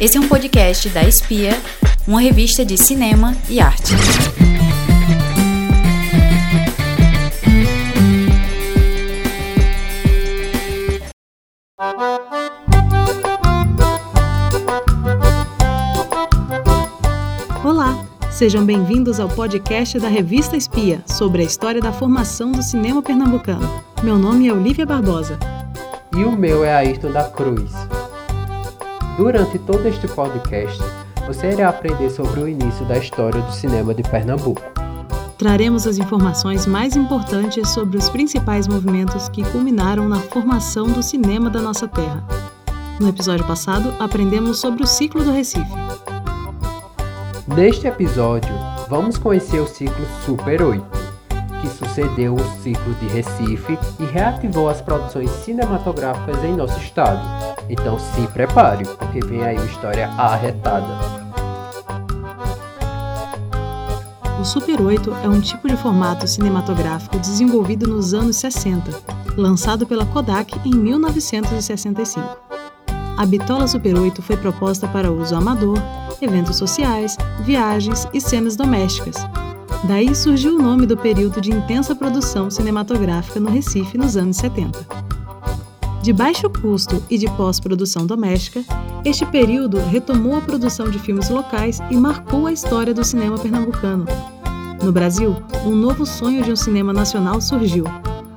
Esse é um podcast da Espia, uma revista de cinema e arte. Olá, sejam bem-vindos ao podcast da Revista Espia sobre a história da formação do cinema pernambucano. Meu nome é Olivia Barbosa. E o meu é Ayrton da Cruz. Durante todo este podcast, você irá aprender sobre o início da história do cinema de Pernambuco. Traremos as informações mais importantes sobre os principais movimentos que culminaram na formação do cinema da nossa terra. No episódio passado, aprendemos sobre o ciclo do Recife. Neste episódio, vamos conhecer o ciclo Super 8, que sucedeu o ciclo de Recife e reativou as produções cinematográficas em nosso estado então se prepare, porque vem aí uma história arretada. O Super 8 é um tipo de formato cinematográfico desenvolvido nos anos 60, lançado pela Kodak em 1965. A bitola Super 8 foi proposta para uso amador, eventos sociais, viagens e cenas domésticas. Daí surgiu o nome do período de intensa produção cinematográfica no Recife nos anos 70. De baixo custo e de pós-produção doméstica, este período retomou a produção de filmes locais e marcou a história do cinema pernambucano. No Brasil, um novo sonho de um cinema nacional surgiu.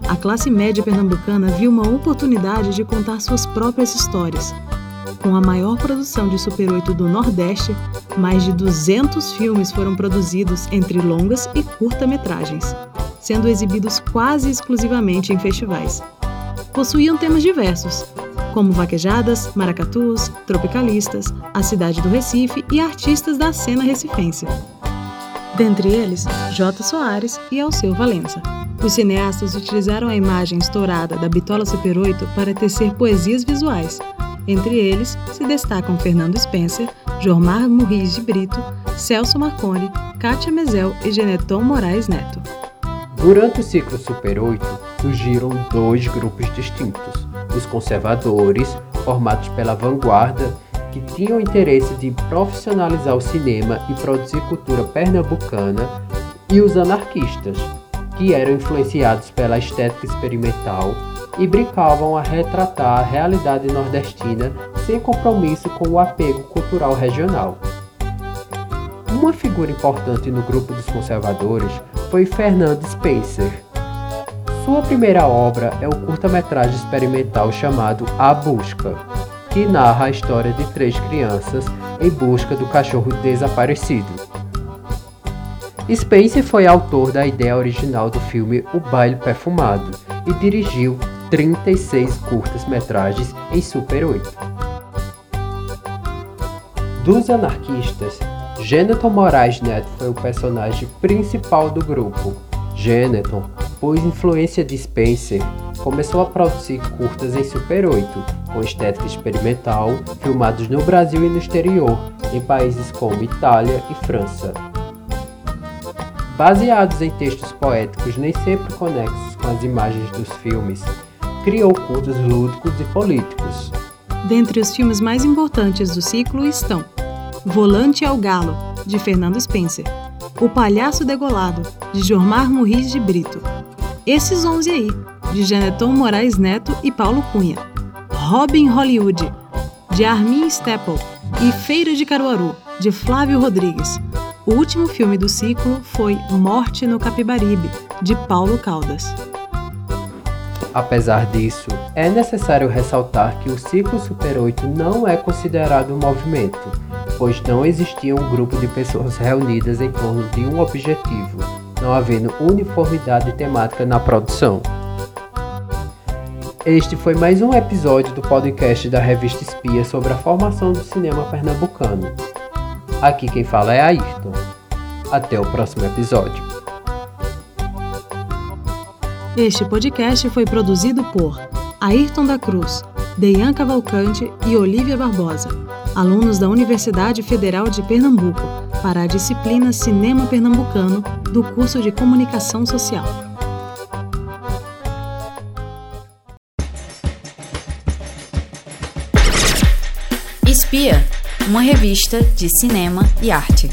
A classe média pernambucana viu uma oportunidade de contar suas próprias histórias. Com a maior produção de Super 8 do Nordeste, mais de 200 filmes foram produzidos entre longas e curta-metragens, sendo exibidos quase exclusivamente em festivais possuíam temas diversos, como vaquejadas, maracatus, tropicalistas, a cidade do Recife e artistas da cena recifense. Dentre eles, J. Soares e Alceu Valença. Os cineastas utilizaram a imagem estourada da bitola Super 8 para tecer poesias visuais. Entre eles se destacam Fernando Spencer, Jormar Murriz de Brito, Celso Marconi, Kátia Mezel e Geneton Moraes Neto. Durante o ciclo Super 8, surgiram dois grupos distintos: os conservadores, formados pela vanguarda, que tinham interesse de profissionalizar o cinema e produzir cultura pernambucana, e os anarquistas, que eram influenciados pela estética experimental e brincavam a retratar a realidade nordestina sem compromisso com o apego cultural regional. Uma figura importante no grupo dos conservadores foi Fernando Spencer. Sua primeira obra é o curta-metragem experimental chamado A Busca, que narra a história de três crianças em busca do cachorro desaparecido. Spencer foi autor da ideia original do filme O Baile Perfumado e dirigiu 36 curtas-metragens em Super 8. Dos anarquistas, Geneton Moraes Neto foi o personagem principal do grupo. Geneton, por influência de Spencer, começou a produzir curtas em Super 8, com estética experimental, filmados no Brasil e no exterior, em países como Itália e França. Baseados em textos poéticos nem sempre conexos com as imagens dos filmes, criou curtas lúdicos e políticos. Dentre os filmes mais importantes do ciclo estão Volante ao Galo, de Fernando Spencer. O Palhaço Degolado, de Jormar Murriz de Brito. Esses 11 aí, de Geneton Moraes Neto e Paulo Cunha. Robin Hollywood, de Armin Steppel. E Feira de Caruaru, de Flávio Rodrigues. O último filme do ciclo foi Morte no Capibaribe, de Paulo Caldas. Apesar disso, é necessário ressaltar que o ciclo Super 8 não é considerado um movimento, pois não existia um grupo de pessoas reunidas em torno de um objetivo, não havendo uniformidade temática na produção. Este foi mais um episódio do podcast da revista Espia sobre a formação do cinema pernambucano. Aqui quem fala é Ayrton. Até o próximo episódio. Este podcast foi produzido por Ayrton da Cruz, Deian Cavalcante e Olivia Barbosa alunos da Universidade Federal de Pernambuco, para a disciplina Cinema Pernambucano do curso de Comunicação Social. Espia, uma revista de cinema e arte.